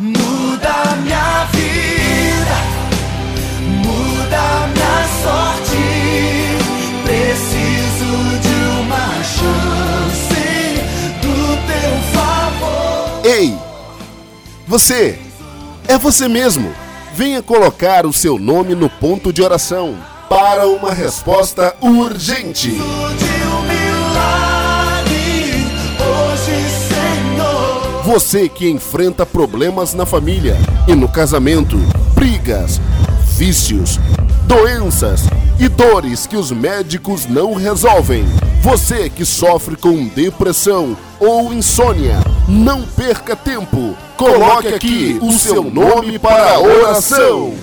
Muda minha vida, muda minha sorte. Preciso de uma chance do teu favor. Ei, você, é você mesmo. Venha colocar o seu nome no ponto de oração para uma resposta urgente. Você que enfrenta problemas na família e no casamento, brigas, vícios, doenças e dores que os médicos não resolvem. Você que sofre com depressão ou insônia, não perca tempo. Coloque aqui o seu nome para a oração.